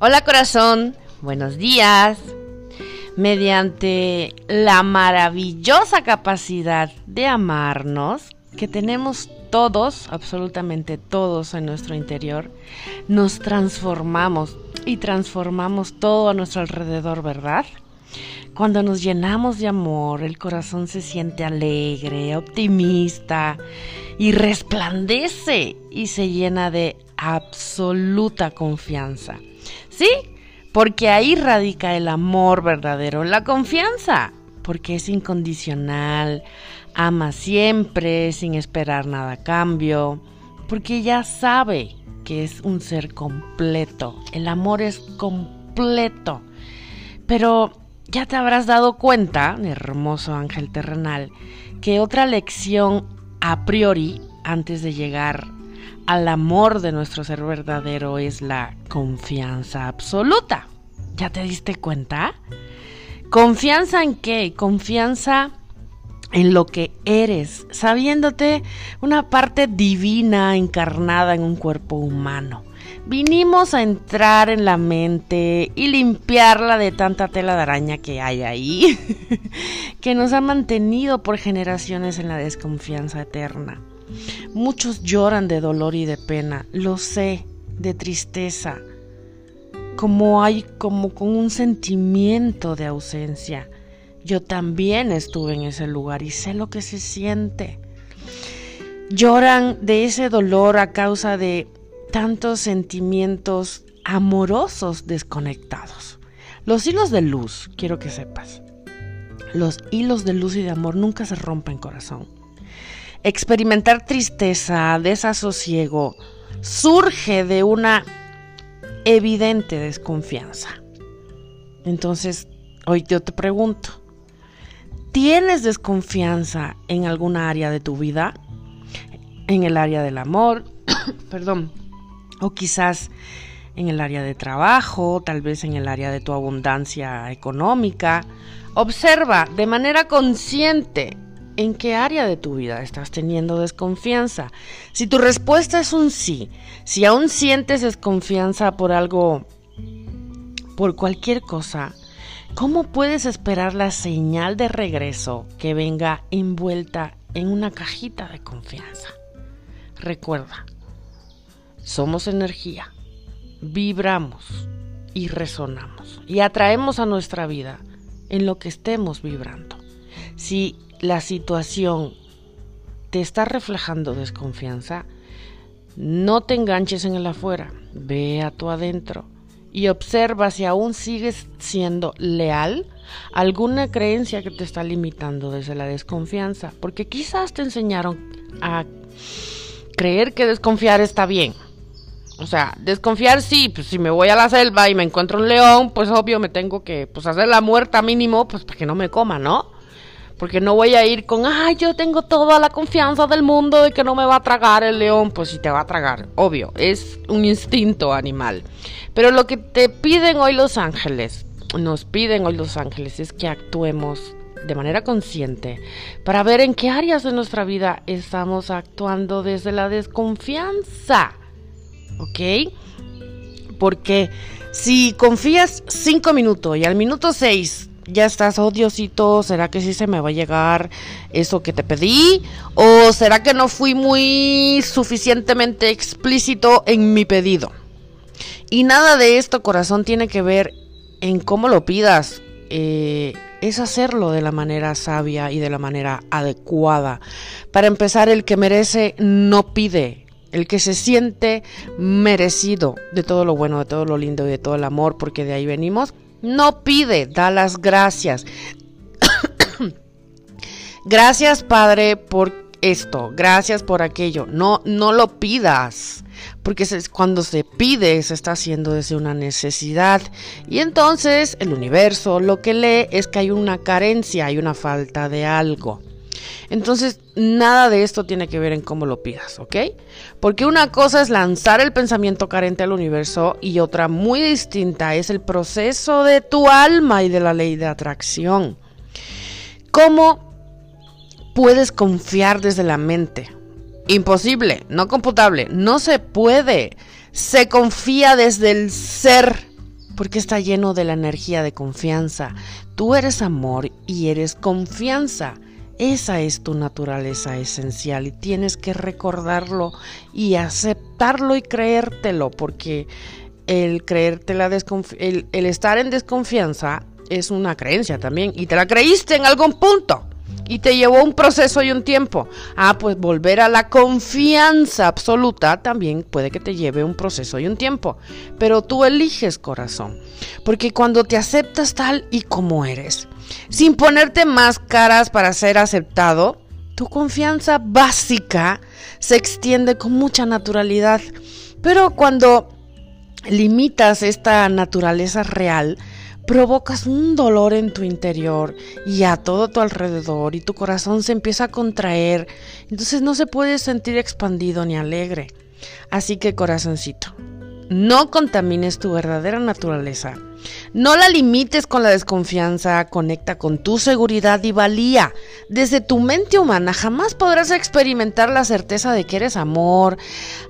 Hola corazón, buenos días. Mediante la maravillosa capacidad de amarnos que tenemos todos, absolutamente todos en nuestro interior, nos transformamos y transformamos todo a nuestro alrededor, ¿verdad? Cuando nos llenamos de amor, el corazón se siente alegre, optimista y resplandece y se llena de absoluta confianza. ¿Sí? Porque ahí radica el amor verdadero, la confianza, porque es incondicional, ama siempre sin esperar nada a cambio, porque ya sabe que es un ser completo, el amor es completo. Pero ya te habrás dado cuenta, hermoso ángel terrenal, que otra lección a priori, antes de llegar al amor de nuestro ser verdadero es la confianza absoluta. ¿Ya te diste cuenta? ¿Confianza en qué? Confianza en lo que eres, sabiéndote una parte divina encarnada en un cuerpo humano. Vinimos a entrar en la mente y limpiarla de tanta tela de araña que hay ahí, que nos ha mantenido por generaciones en la desconfianza eterna. Muchos lloran de dolor y de pena, lo sé, de tristeza, como hay como con un sentimiento de ausencia. Yo también estuve en ese lugar y sé lo que se siente. Lloran de ese dolor a causa de tantos sentimientos amorosos desconectados. Los hilos de luz, quiero que sepas, los hilos de luz y de amor nunca se rompen, corazón. Experimentar tristeza, desasosiego, surge de una evidente desconfianza. Entonces, hoy yo te pregunto, ¿tienes desconfianza en alguna área de tu vida? En el área del amor, perdón, o quizás en el área de trabajo, tal vez en el área de tu abundancia económica. Observa de manera consciente ¿En qué área de tu vida estás teniendo desconfianza? Si tu respuesta es un sí, si aún sientes desconfianza por algo, por cualquier cosa, ¿cómo puedes esperar la señal de regreso que venga envuelta en una cajita de confianza? Recuerda, somos energía, vibramos y resonamos y atraemos a nuestra vida en lo que estemos vibrando. Si la situación te está reflejando desconfianza, no te enganches en el afuera, ve a tu adentro y observa si aún sigues siendo leal alguna creencia que te está limitando desde la desconfianza, porque quizás te enseñaron a creer que desconfiar está bien. O sea, desconfiar sí, pues si me voy a la selva y me encuentro un león, pues obvio me tengo que pues hacer la muerta mínimo, pues para que no me coma, ¿no? Porque no voy a ir con, ay, yo tengo toda la confianza del mundo de que no me va a tragar el león. Pues si te va a tragar, obvio, es un instinto animal. Pero lo que te piden hoy los ángeles, nos piden hoy los ángeles, es que actuemos de manera consciente para ver en qué áreas de nuestra vida estamos actuando desde la desconfianza. ¿Ok? Porque si confías cinco minutos y al minuto seis ya estás, oh Diosito, ¿será que sí se me va a llegar eso que te pedí? ¿O será que no fui muy suficientemente explícito en mi pedido? Y nada de esto, corazón, tiene que ver en cómo lo pidas. Eh, es hacerlo de la manera sabia y de la manera adecuada. Para empezar, el que merece no pide. El que se siente merecido de todo lo bueno, de todo lo lindo y de todo el amor, porque de ahí venimos, no pide, da las gracias. gracias, Padre, por esto. Gracias por aquello. No, no lo pidas. Porque cuando se pide, se está haciendo desde una necesidad. Y entonces el universo lo que lee es que hay una carencia, hay una falta de algo. Entonces, nada de esto tiene que ver en cómo lo pidas, ¿ok? Porque una cosa es lanzar el pensamiento carente al universo y otra muy distinta es el proceso de tu alma y de la ley de atracción. ¿Cómo puedes confiar desde la mente? Imposible, no computable, no se puede. Se confía desde el ser porque está lleno de la energía de confianza. Tú eres amor y eres confianza. Esa es tu naturaleza esencial y tienes que recordarlo y aceptarlo y creértelo, porque el creerte la el, el estar en desconfianza es una creencia también y te la creíste en algún punto y te llevó un proceso y un tiempo. Ah, pues volver a la confianza absoluta también puede que te lleve un proceso y un tiempo. Pero tú eliges corazón. Porque cuando te aceptas tal y como eres, sin ponerte máscaras para ser aceptado, tu confianza básica se extiende con mucha naturalidad. Pero cuando limitas esta naturaleza real, provocas un dolor en tu interior y a todo tu alrededor y tu corazón se empieza a contraer, entonces no se puede sentir expandido ni alegre. Así que corazoncito, no contamines tu verdadera naturaleza. No la limites con la desconfianza, conecta con tu seguridad y valía. Desde tu mente humana jamás podrás experimentar la certeza de que eres amor,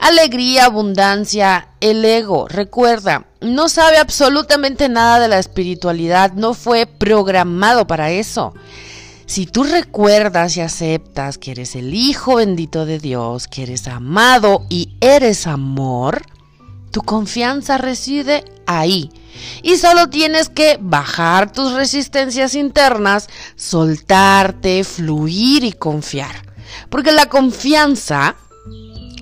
alegría, abundancia, el ego. Recuerda, no sabe absolutamente nada de la espiritualidad, no fue programado para eso. Si tú recuerdas y aceptas que eres el Hijo bendito de Dios, que eres amado y eres amor, tu confianza reside ahí. Y solo tienes que bajar tus resistencias internas, soltarte, fluir y confiar. Porque la confianza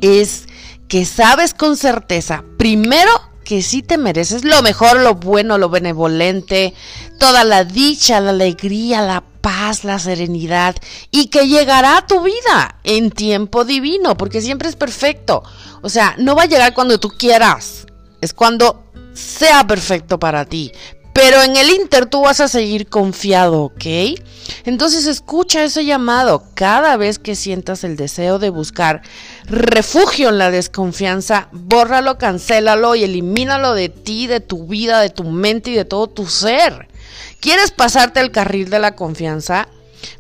es que sabes con certeza, primero, que sí te mereces lo mejor, lo bueno, lo benevolente, toda la dicha, la alegría, la paz, la serenidad y que llegará a tu vida en tiempo divino, porque siempre es perfecto. O sea, no va a llegar cuando tú quieras, es cuando sea perfecto para ti. Pero en el Inter tú vas a seguir confiado, ¿ok? Entonces escucha ese llamado. Cada vez que sientas el deseo de buscar refugio en la desconfianza, bórralo, cancélalo y elimínalo de ti, de tu vida, de tu mente y de todo tu ser. ¿Quieres pasarte el carril de la confianza?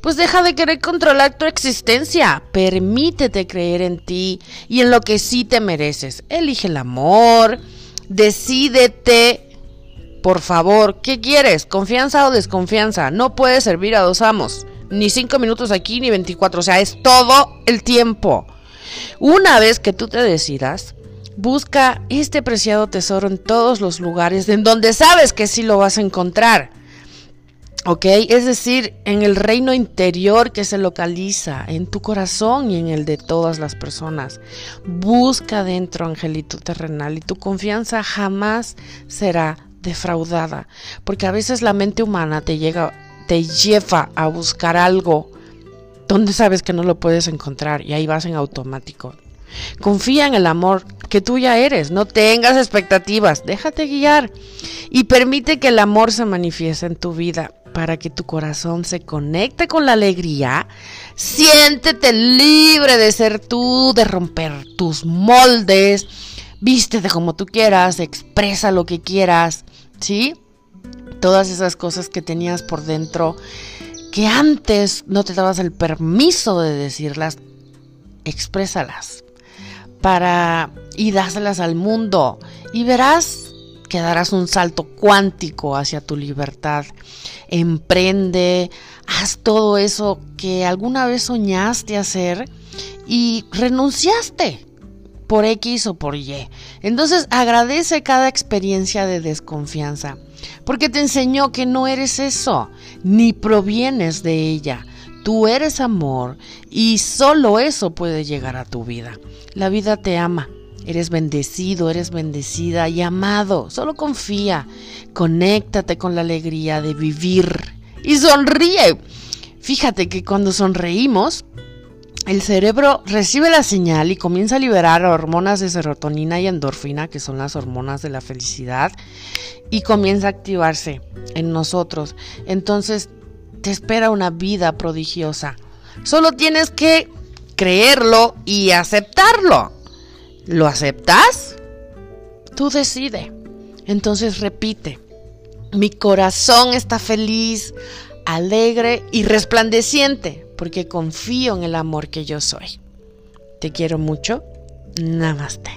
Pues deja de querer controlar tu existencia. Permítete creer en ti y en lo que sí te mereces. Elige el amor. Decídete. Por favor, ¿qué quieres? ¿Confianza o desconfianza? No puedes servir a dos amos. Ni cinco minutos aquí ni 24. O sea, es todo el tiempo. Una vez que tú te decidas, busca este preciado tesoro en todos los lugares en donde sabes que sí lo vas a encontrar. ¿Ok? Es decir, en el reino interior que se localiza en tu corazón y en el de todas las personas. Busca dentro, angelito terrenal, y tu confianza jamás será defraudada, porque a veces la mente humana te llega, te lleva a buscar algo donde sabes que no lo puedes encontrar y ahí vas en automático. Confía en el amor que tú ya eres, no tengas expectativas, déjate guiar y permite que el amor se manifieste en tu vida para que tu corazón se conecte con la alegría. Siéntete libre de ser tú, de romper tus moldes. Vístete como tú quieras, expresa lo que quieras, ¿sí? Todas esas cosas que tenías por dentro que antes no te dabas el permiso de decirlas, exprésalas para y dáselas al mundo y verás que darás un salto cuántico hacia tu libertad. Emprende, haz todo eso que alguna vez soñaste hacer y renunciaste por X o por Y. Entonces agradece cada experiencia de desconfianza, porque te enseñó que no eres eso, ni provienes de ella. Tú eres amor y solo eso puede llegar a tu vida. La vida te ama Eres bendecido, eres bendecida y amado. Solo confía. Conéctate con la alegría de vivir. Y sonríe. Fíjate que cuando sonreímos, el cerebro recibe la señal y comienza a liberar hormonas de serotonina y endorfina, que son las hormonas de la felicidad, y comienza a activarse en nosotros. Entonces te espera una vida prodigiosa. Solo tienes que creerlo y aceptarlo. ¿Lo aceptas? Tú decide. Entonces repite, mi corazón está feliz, alegre y resplandeciente porque confío en el amor que yo soy. Te quiero mucho. Namaste.